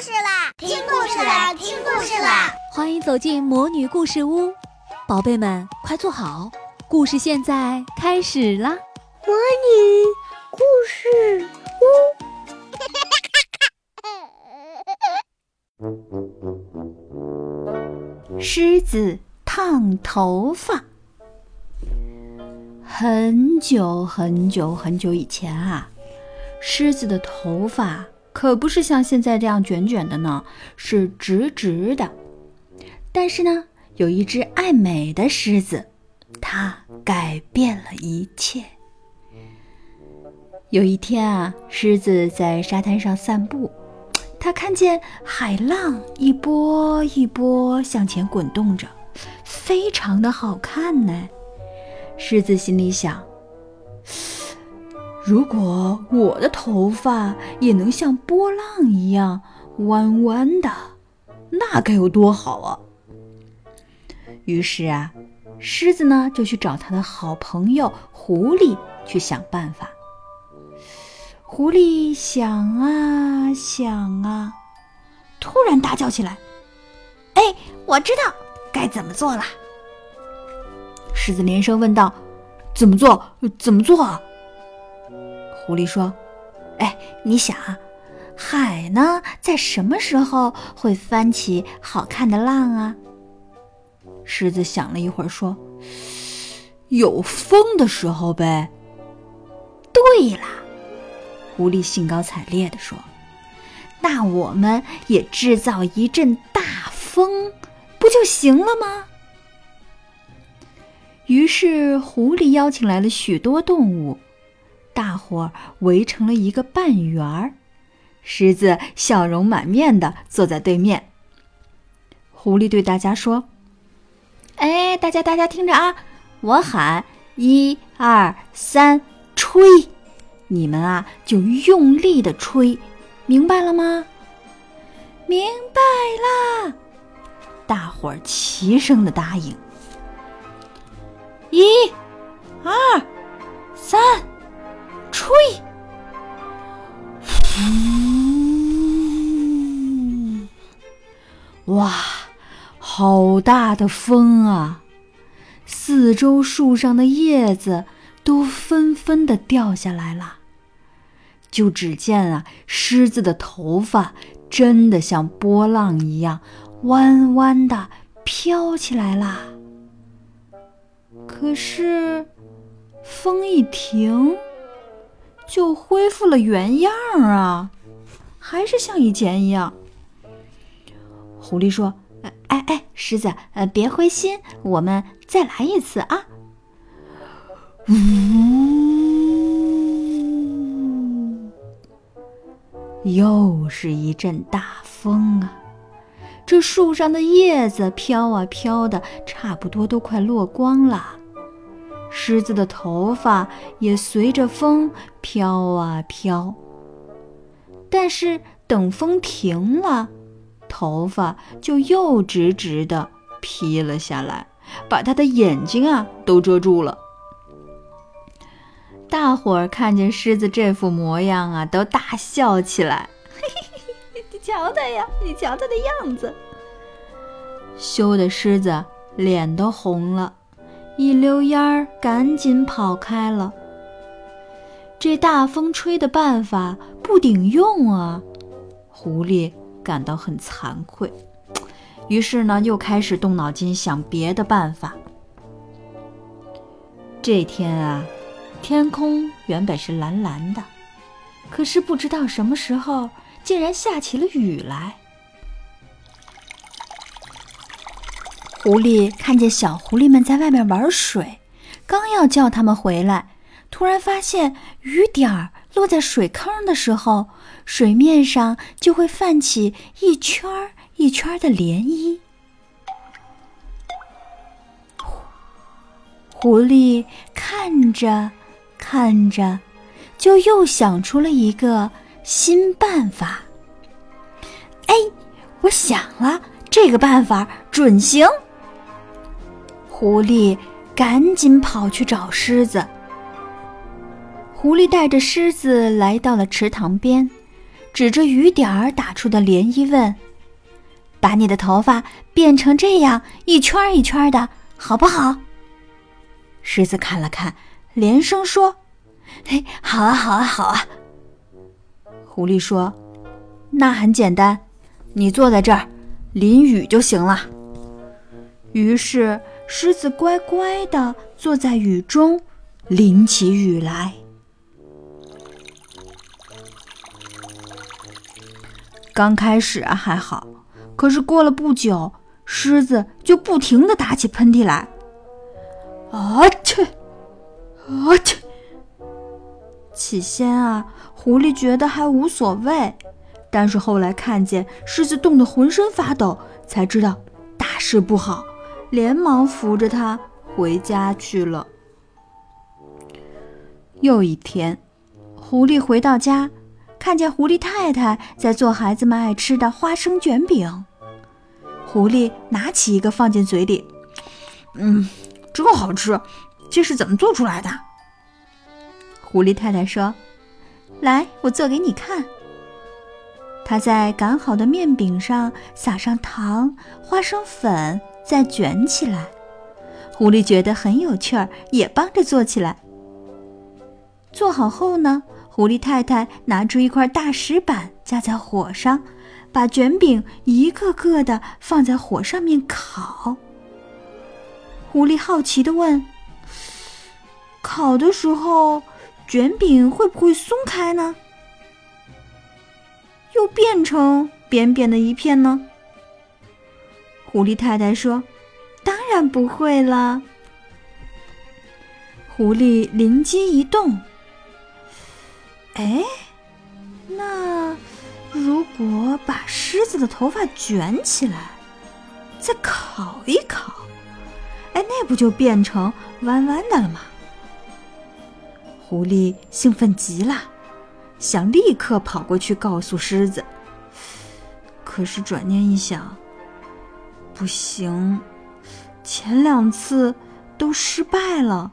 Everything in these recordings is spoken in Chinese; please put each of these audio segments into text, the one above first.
事啦！听故事啦！听故事啦！欢迎走进魔女故事屋，宝贝们快坐好，故事现在开始啦！魔女故事屋，狮子烫头发。很久很久很久以前啊，狮子的头发。可不是像现在这样卷卷的呢，是直直的。但是呢，有一只爱美的狮子，它改变了一切。有一天啊，狮子在沙滩上散步，它看见海浪一波一波向前滚动着，非常的好看呢。狮子心里想。如果我的头发也能像波浪一样弯弯的，那该有多好啊！于是啊，狮子呢就去找他的好朋友狐狸去想办法。狐狸想啊想啊，突然大叫起来：“哎，我知道该怎么做了！”狮子连声问道：“怎么做？怎么做？”狐狸说：“哎，你想啊，海呢，在什么时候会翻起好看的浪啊？”狮子想了一会儿，说：“有风的时候呗。”对啦，狐狸兴高采烈地说：“那我们也制造一阵大风，不就行了吗？”于是，狐狸邀请来了许多动物。大伙儿围成了一个半圆儿，狮子笑容满面的坐在对面。狐狸对大家说：“哎，大家大家听着啊，我喊一二三，吹，你们啊就用力的吹，明白了吗？”明白啦！大伙儿齐声的答应。一、二、三。吹，哇，好大的风啊！四周树上的叶子都纷纷的掉下来了。就只见啊，狮子的头发真的像波浪一样弯弯的飘起来啦。可是，风一停。就恢复了原样啊，还是像以前一样。狐狸说：“哎哎，狮子，呃，别灰心，我们再来一次啊！”呜，又是一阵大风啊！这树上的叶子飘啊飘的，差不多都快落光了。狮子的头发也随着风飘啊飘，但是等风停了，头发就又直直的披了下来，把他的眼睛啊都遮住了。大伙儿看见狮子这副模样啊，都大笑起来。嘿嘿嘿，你瞧他呀，你瞧他的样子，羞的狮子脸都红了。一溜烟儿，赶紧跑开了。这大风吹的办法不顶用啊！狐狸感到很惭愧，于是呢，又开始动脑筋想别的办法。这天啊，天空原本是蓝蓝的，可是不知道什么时候，竟然下起了雨来。狐狸看见小狐狸们在外面玩水，刚要叫他们回来，突然发现雨点儿落在水坑的时候，水面上就会泛起一圈儿一圈儿的涟漪。狐狸看着看着，就又想出了一个新办法。哎，我想了，这个办法准行。狐狸赶紧跑去找狮子。狐狸带着狮子来到了池塘边，指着雨点儿打出的涟漪问：“把你的头发变成这样一圈一圈的，好不好？”狮子看了看，连声说：“嘿，好啊，好啊，好啊。”狐狸说：“那很简单，你坐在这儿，淋雨就行了。”于是，狮子乖乖地坐在雨中，淋起雨来。刚开始啊还好，可是过了不久，狮子就不停地打起喷嚏来。啊切，啊切！起先啊，狐狸觉得还无所谓，但是后来看见狮子冻得浑身发抖，才知道大事不好，连忙扶着他回家去了。又一天，狐狸回到家。看见狐狸太太在做孩子们爱吃的花生卷饼，狐狸拿起一个放进嘴里，嗯，真好吃。这是怎么做出来的？狐狸太太说：“来，我做给你看。”她在擀好的面饼上撒上糖、花生粉，再卷起来。狐狸觉得很有趣儿，也帮着做起来。做好后呢？狐狸太太拿出一块大石板，架在火上，把卷饼一个个的放在火上面烤。狐狸好奇的问：“烤的时候，卷饼会不会松开呢？又变成扁扁的一片呢？”狐狸太太说：“当然不会了。”狐狸灵机一动。哎，那如果把狮子的头发卷起来，再烤一烤，哎，那不就变成弯弯的了吗？狐狸兴奋极了，想立刻跑过去告诉狮子。可是转念一想，不行，前两次都失败了，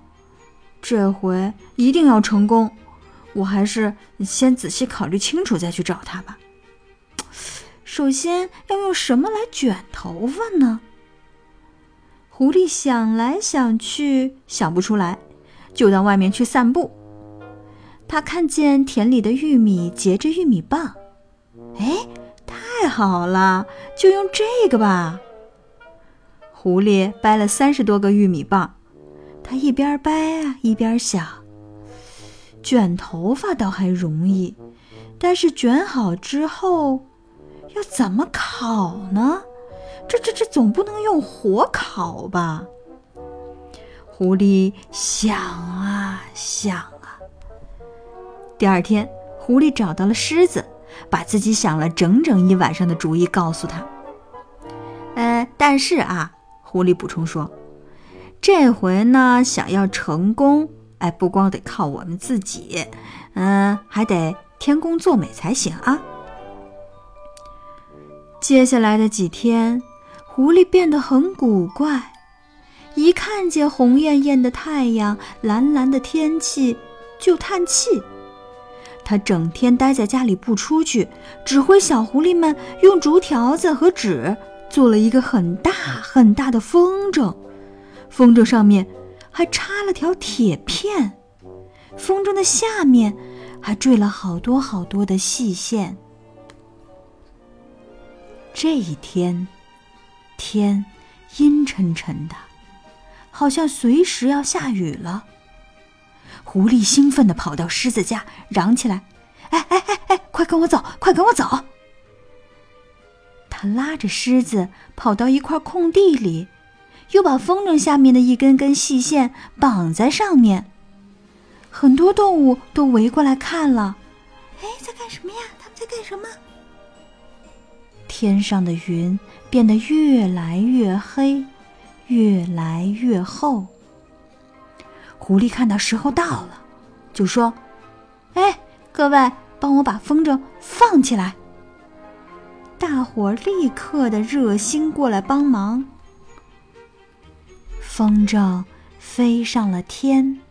这回一定要成功。我还是先仔细考虑清楚再去找他吧。首先要用什么来卷头发呢？狐狸想来想去想不出来，就到外面去散步。他看见田里的玉米结着玉米棒，哎，太好了，就用这个吧。狐狸掰了三十多个玉米棒，他一边掰啊一边想。卷头发倒还容易，但是卷好之后要怎么烤呢？这这这总不能用火烤吧？狐狸想啊想啊。第二天，狐狸找到了狮子，把自己想了整整一晚上的主意告诉他。呃，但是啊，狐狸补充说，这回呢，想要成功。哎，不光得靠我们自己，嗯，还得天公作美才行啊！接下来的几天，狐狸变得很古怪，一看见红艳艳的太阳、蓝蓝的天气，就叹气。他整天待在家里不出去，指挥小狐狸们用竹条子和纸做了一个很大很大的风筝，风筝上面。还插了条铁片，风筝的下面还坠了好多好多的细线。这一天，天阴沉沉的，好像随时要下雨了。狐狸兴奋地跑到狮子家，嚷起来：“哎哎哎哎，快跟我走，快跟我走！”他拉着狮子跑到一块空地里。又把风筝下面的一根根细线绑在上面，很多动物都围过来看了。哎，在干什么呀？他们在干什么？天上的云变得越来越黑，越来越厚。狐狸看到时候到了，就说：“哎，各位，帮我把风筝放起来。”大伙立刻的热心过来帮忙。风筝飞上了天，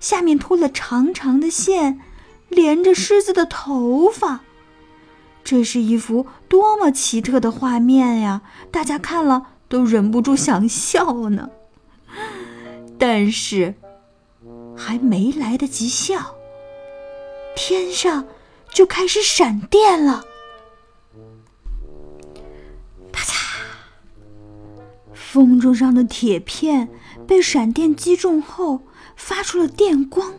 下面拖了长长的线，连着狮子的头发。这是一幅多么奇特的画面呀！大家看了都忍不住想笑呢。但是，还没来得及笑，天上就开始闪电了。风筝上的铁片被闪电击中后，发出了电光，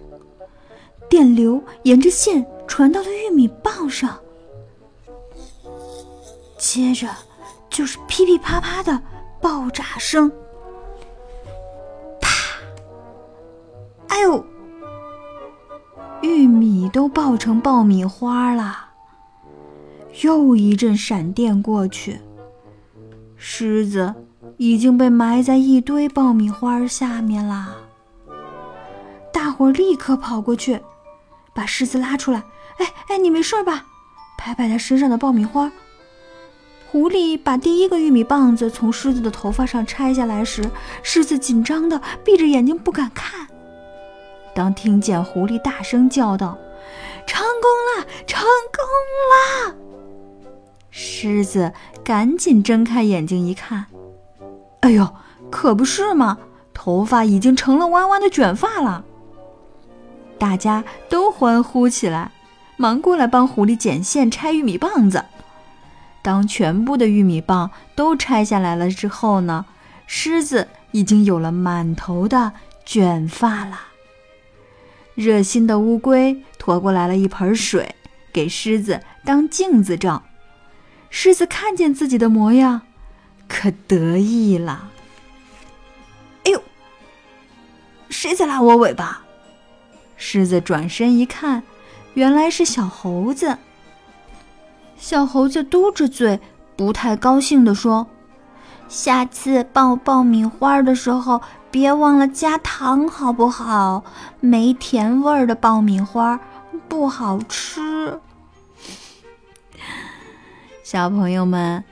电流沿着线传到了玉米棒上。接着就是噼噼啪啪的爆炸声，啪！哎呦，玉米都爆成爆米花了。又一阵闪电过去，狮子已经被埋在一堆爆米花下面啦。大伙立刻跑过去，把狮子拉出来。哎哎，你没事吧？拍拍他身上的爆米花。狐狸把第一个玉米棒子从狮子的头发上拆下来时，狮子紧张的闭着眼睛不敢看。当听见狐狸大声叫道：“成功了，成功了！”狮子赶紧睁开眼睛一看，哎呦，可不是嘛，头发已经成了弯弯的卷发了。大家都欢呼起来，忙过来帮狐狸剪线拆玉米棒子。当全部的玉米棒都拆下来了之后呢，狮子已经有了满头的卷发了。热心的乌龟驮过来了一盆水，给狮子当镜子照。狮子看见自己的模样，可得意了。哎呦，谁在拉我尾巴？狮子转身一看，原来是小猴子。小猴子嘟着嘴，不太高兴地说：“下次爆爆米花的时候，别忘了加糖，好不好？没甜味儿的爆米花不好吃。”小朋友们，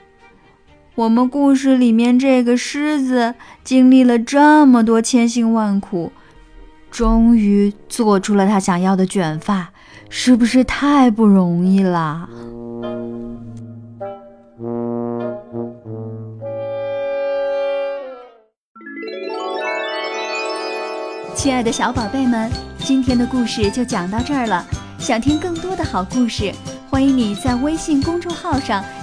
我们故事里面这个狮子经历了这么多千辛万苦，终于做出了他想要的卷发，是不是太不容易了？亲爱的小宝贝们，今天的故事就讲到这儿了。想听更多的好故事，欢迎你在微信公众号上